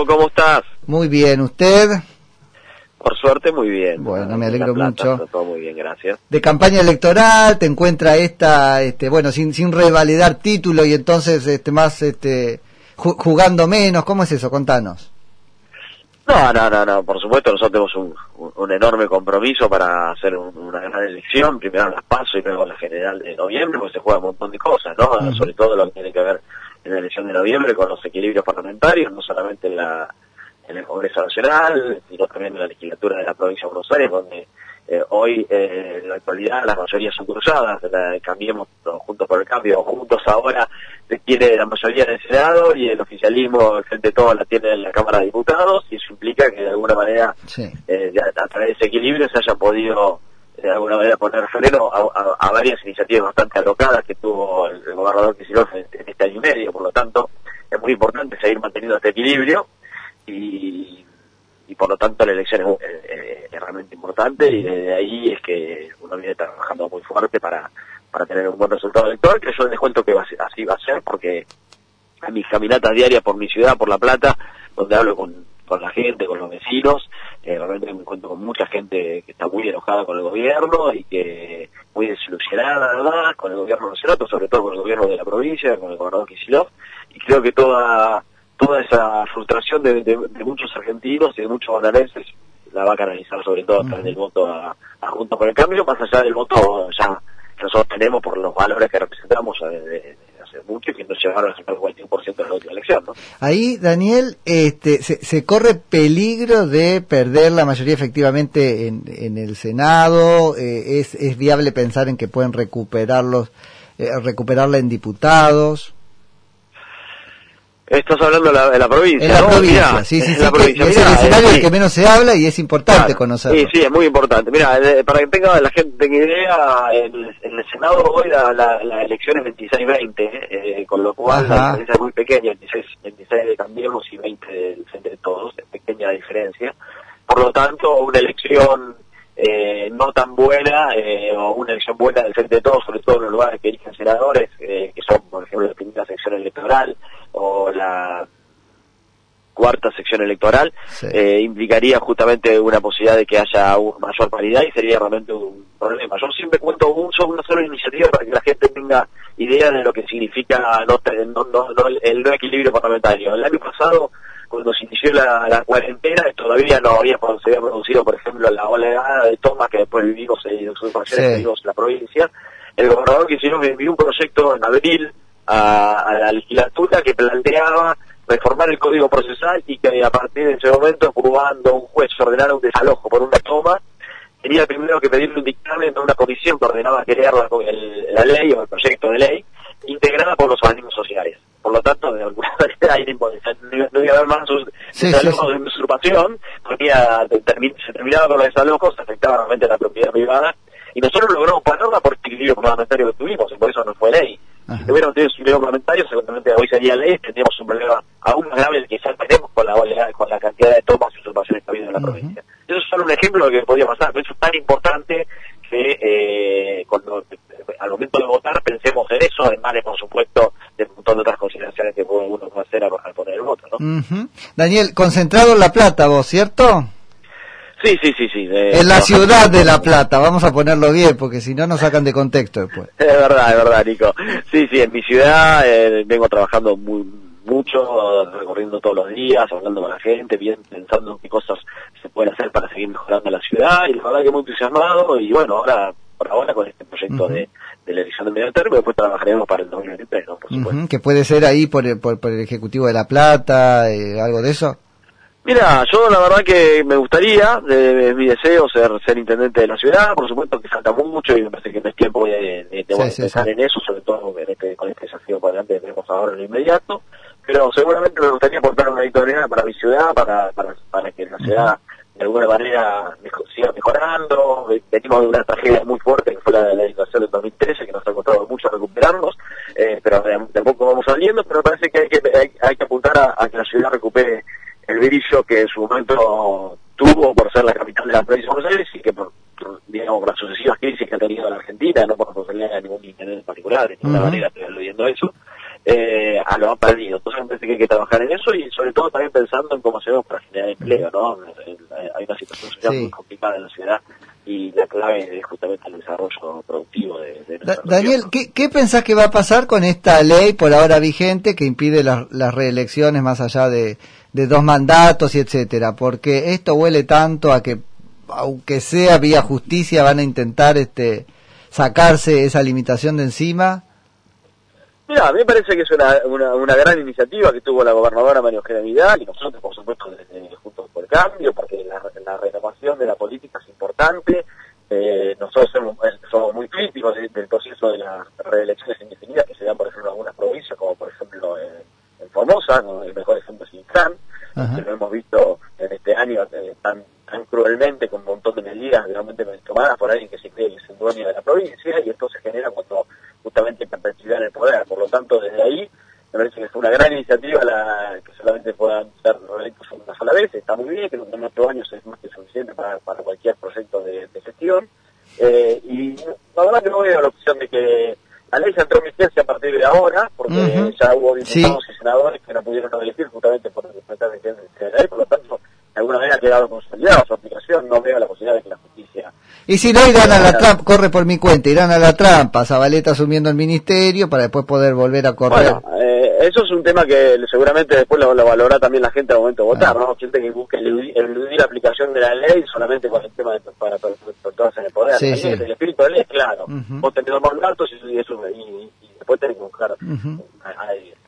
Nico, ¿cómo estás? Muy bien, ¿usted? Por suerte, muy bien. Bueno, me alegro mucho. Todo muy bien, gracias. De campaña electoral, te encuentra esta, este, bueno, sin, sin revalidar título y entonces, este, más, este, jugando menos, ¿cómo es eso? Contanos. No, no, no, no, por supuesto nosotros tenemos un, un, enorme compromiso para hacer una gran elección, primero las PASO y luego la general de noviembre, porque se juega un montón de cosas, ¿no? Sobre todo lo que tiene que ver en la elección de noviembre con los equilibrios parlamentarios, no solamente en, la, en el Congreso Nacional, sino también en la legislatura de la provincia de Buenos Aires, donde eh, hoy eh, en la actualidad las mayorías son cruzadas, la, cambiemos juntos por el cambio, juntos ahora tiene la mayoría en el Senado y el oficialismo, el frente todo la tiene en la Cámara de Diputados y eso implica que de alguna manera eh, a, través de ese equilibrio se haya podido de alguna manera poner freno a, varias iniciativas bastante alocadas que tuvo el, gobernador Kicillof en, este año y medio, por lo tanto es muy importante seguir manteniendo este equilibrio y, y por lo tanto la elección es, realmente importante y desde ahí es que uno viene trabajando muy fuerte para, para tener un buen resultado electoral, que yo les cuento que así va a ser porque a mis caminatas diarias por mi ciudad, por La Plata, donde hablo con con la gente, con los vecinos. Eh, realmente me encuentro con mucha gente que está muy enojada con el gobierno y que muy desilusionada, ¿verdad? Con el gobierno nacional, sobre todo con el gobierno de la provincia, con el gobernador Kicillof. Y creo que toda toda esa frustración de, muchos argentinos y de muchos bonaerenses la va a canalizar sobre todo a través del voto a, a Juntos por el Cambio, más allá del voto ya que nosotros tenemos por los valores que representamos de, mucho y que nos llevaron a sacar el 41% de la última elección. ¿no? Ahí, Daniel, este, se, corre peligro de perder la mayoría efectivamente en, en el Senado. Eh, es, es viable pensar en que pueden recuperarlos, eh, recuperarla en diputados. Estás hablando de la, de la provincia. En la provincia, sí, sí, sí. La provincia. es el escenario del que menos se habla y es importante conocerlo. Sí, sí, es muy importante. Mira, para que tenga la gente tenga idea, en, el Senado hoy la, la, elección es 26-20, eh, con lo cual la diferencia es muy pequeña, 26, 26 de Cambiemos y 20 del Frente de Todos, es pequeña diferencia. Por lo tanto, una elección eh, no tan buena, eh, o una elección buena del Frente de Todos, sobre todo en los lugares que eligen senadores, eh, que son, por ejemplo, la primera sección electoral, o la cuarta sección electoral, implicaría justamente una posibilidad de que haya mayor paridad y sería realmente un problema. Yo siempre cuento un, una sola iniciativa para que la gente tenga idea de lo que significa no, el no equilibrio parlamentario. El año pasado, cuando se inició la, cuarentena, todavía no había, se había producido, por ejemplo, la oleada de tomas que después vivimos en, vivimos en la provincia. El gobernador que hicieron envió un proyecto en abril a, la legislatura que planteaba reformar el código procesal y que a partir de ese momento, cuando un juez ordenara un desalojo por una toma, tenía primero que pedirle un dictamen a una comisión que ordenaba crear la, la ley o el proyecto de ley, integrada por los organismos sociales. Por lo tanto, de alguna manera no iba a haber más desalojos de usurpación, porque se terminaba con los desalojos, afectaba realmente la propiedad privada, y nosotros logramos pararla por el equilibrio parlamentario que tuvimos, y por eso no fue ley. Si tuviéramos tenido un pliego parlamentario, seguramente hoy sería ley, tendríamos un problema aún más grave que ya tenemos con la, con la cantidad de tomas y usurpaciones que ha habido en la provincia. Solo un ejemplo de lo que podría pasar, pero eso es tan importante que eh, cuando al momento de votar pensemos en eso, además de, por supuesto, de un montón de otras consideraciones que uno puede hacer al, poner el voto. ¿no? Daniel, concentrado en La Plata vos, ¿cierto? Sí, sí, sí, sí. en la ciudad de La Plata, vamos a ponerlo bien, porque si no nos sacan de contexto después. Es verdad, es verdad, Nico. Sí, sí, en mi ciudad eh, vengo trabajando muy mucho, recorriendo todos los días, hablando con la gente, bien pensando qué cosas se pueden hacer para seguir mejorando la ciudad, y la verdad que muy entusiasmado, y bueno, ahora, por ahora con este proyecto de, de la elección de medio término, después trabajaremos para el 2023, ¿no? Por supuesto. Que puede ser ahí por el, por, el Ejecutivo de La Plata, eh, algo de eso. Mira, yo la verdad que me gustaría, de, mi deseo, ser ser intendente de la ciudad, por supuesto que falta mucho y me parece que no es tiempo de, de, pensar en eso, sobre todo este, con este desafío para adelante que tenemos ahora en lo inmediato, pero seguramente me gustaría aportar una victoria para mi ciudad, para, para, para que la ciudad de alguna manera siga mejorando, venimos de una tragedia muy fuerte que fue la de la educación del 2013, que nos ha costado mucho recuperarnos, eh, pero tampoco vamos saliendo, pero me parece que hay que, hay, que apuntar a que la ciudad recupere el brillo que en su momento tuvo por ser la capital de la provincia de Buenos Aires y que por, digamos, las sucesivas crisis que ha tenido la Argentina, no por responsabilidad de ningún interés particular, de ninguna manera estoy aludiendo a eso, eh, a lo ha perdido. Entonces me parece que hay que trabajar en eso y sobre todo también pensando en cómo hacemos para generar empleo, ¿no? Hay una situación social muy complicada en la ciudad y la clave es justamente el desarrollo productivo de, de Daniel, ¿qué, ¿qué, pensás que va a pasar con esta ley por ahora vigente que impide las reelecciones más allá de, de dos mandatos y etcétera? Porque esto huele tanto a que aunque sea vía justicia van a intentar este sacarse esa limitación de encima Mira, a mí me parece que es una, una, gran iniciativa que tuvo la gobernadora María Eugenia Vidal y nosotros, por supuesto, desde Juntos por el Cambio, porque la, renovación de la política es importante. Eh, nosotros somos, somos, muy críticos del proceso de las reelecciones indefinidas que se dan, por ejemplo, en algunas provincias, como por ejemplo en, Formosa, el mejor ejemplo es Incán, que lo hemos visto en este año eh, tan, tan cruelmente con un montón de medidas realmente tomadas por alguien que se cree que es el dueño de la provincia y esto se genera cuando justamente perpetuidad el poder. Tanto, desde ahí me parece que es una gran iniciativa la que solamente puedan ser reelectos una sola vez. Está muy bien, que en ocho años es más que suficiente para, para cualquier proyecto de, gestión. Eh, y la verdad que no veo la opción de que la ley se entró en vigencia a partir de ahora, porque ya hubo diputados y senadores que no pudieron elegir justamente por respetar de la ley, por lo tanto, de alguna manera ha quedado consolidada su aplicación, no veo la posibilidad de que la y si no, irán a la trampa, corre por mi cuenta, irán a la trampa, Zabaleta asumiendo el ministerio para después poder volver a correr. Bueno, eh, eso es un tema que seguramente después lo, valorará también la gente al momento de votar, ah. ¿no? Gente que busque eludir, la aplicación de la ley solamente con el tema de para, para, en el poder. Sí, sí. El espíritu de la ley es claro. Vos tenés dos mandatos y, eso, y, después tenés que buscar,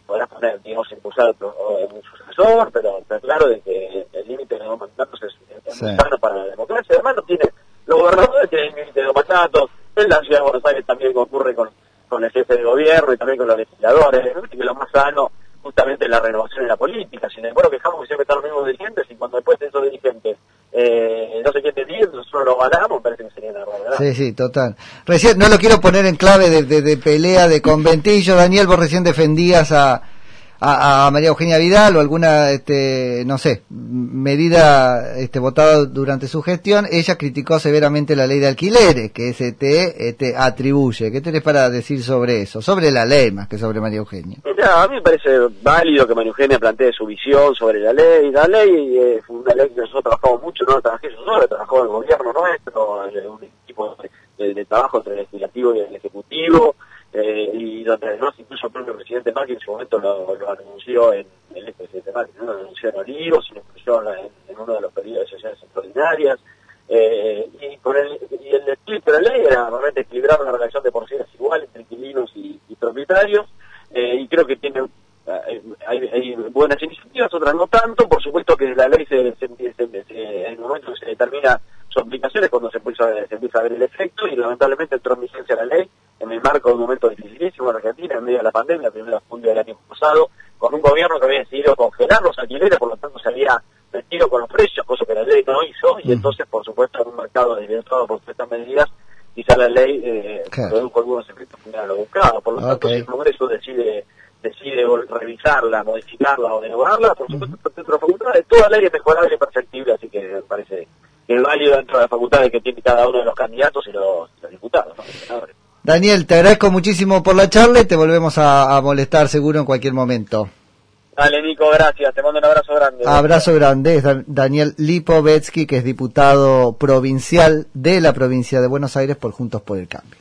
podrás poner, digamos, impulsar un sucesor, pero está claro de que el límite de dos mandatos es, es muy sano para la democracia. Además no tiene los gobernadores tienen límite de mandatos, en la ciudad de Buenos Aires también ocurre con, con el jefe de y también con los legisladores, que lo más sano justamente la renovación de la política. Sin embargo, quejamos que siempre están los mismos dirigentes y cuando después de esos dirigentes eh, no sé qué te nosotros lo ganamos, parece que sería una ¿verdad? Sí, sí, total. Recién, no lo quiero poner en clave de, de, de pelea, de conventillo, Daniel, vos recién defendías a a, María Eugenia Vidal o alguna, este, no sé, medida este, votada durante su gestión, ella criticó severamente la ley de alquileres que se te este, atribuye. ¿Qué tenés para decir sobre eso? Sobre la ley más que sobre María Eugenia. a mí me parece válido que María Eugenia plantee su visión sobre la ley. La ley eh, una ley que nosotros trabajamos mucho, no la trabajé yo solo, trabajó el gobierno nuestro, un equipo de, de trabajo entre el legislativo y el ejecutivo eh, y donde además incluso el propio presidente Macri en su momento lo, anunció en el ex presidente Macri, ¿no? lo anunció en Olivos, lo incluyó en, uno de los periodos de sesiones extraordinarias, eh, y, con el, y el de la ley era realmente equilibrar una relación de porciones igual entre inquilinos y, propietarios, eh, y creo que tiene hay, buenas iniciativas, otras no tanto, por supuesto que la ley se, se, en el momento que se determina sus aplicaciones cuando se empieza, se empieza a ver el efecto y lamentablemente entró en vigencia la ley en el marco de un momento dificilísimo en Argentina, en medio de la pandemia, primero de junio del año pasado, con un gobierno que había decidido congelar los alquileres, por lo tanto se había metido con los precios, cosa que la ley no hizo, y entonces, por supuesto, en un mercado desviado por estas medidas, quizá la ley eh, produjo algunos efectos no lo buscado. Por lo tanto, si el Congreso decide decide revisarla, modificarla o derogarla, por supuesto, uh -huh. facultad de toda ley es mejorable y perfectible, así que me parece que es válido dentro de las facultades que tiene cada uno de los candidatos y los, diputados, ¿no? Daniel, te agradezco muchísimo por la charla y te volvemos a, molestar seguro en cualquier momento. Dale, Nico, gracias. Te mando un abrazo grande. Abrazo grande. Es Daniel Lipovetsky, que es diputado provincial de la provincia de Buenos Aires por Juntos por el Cambio.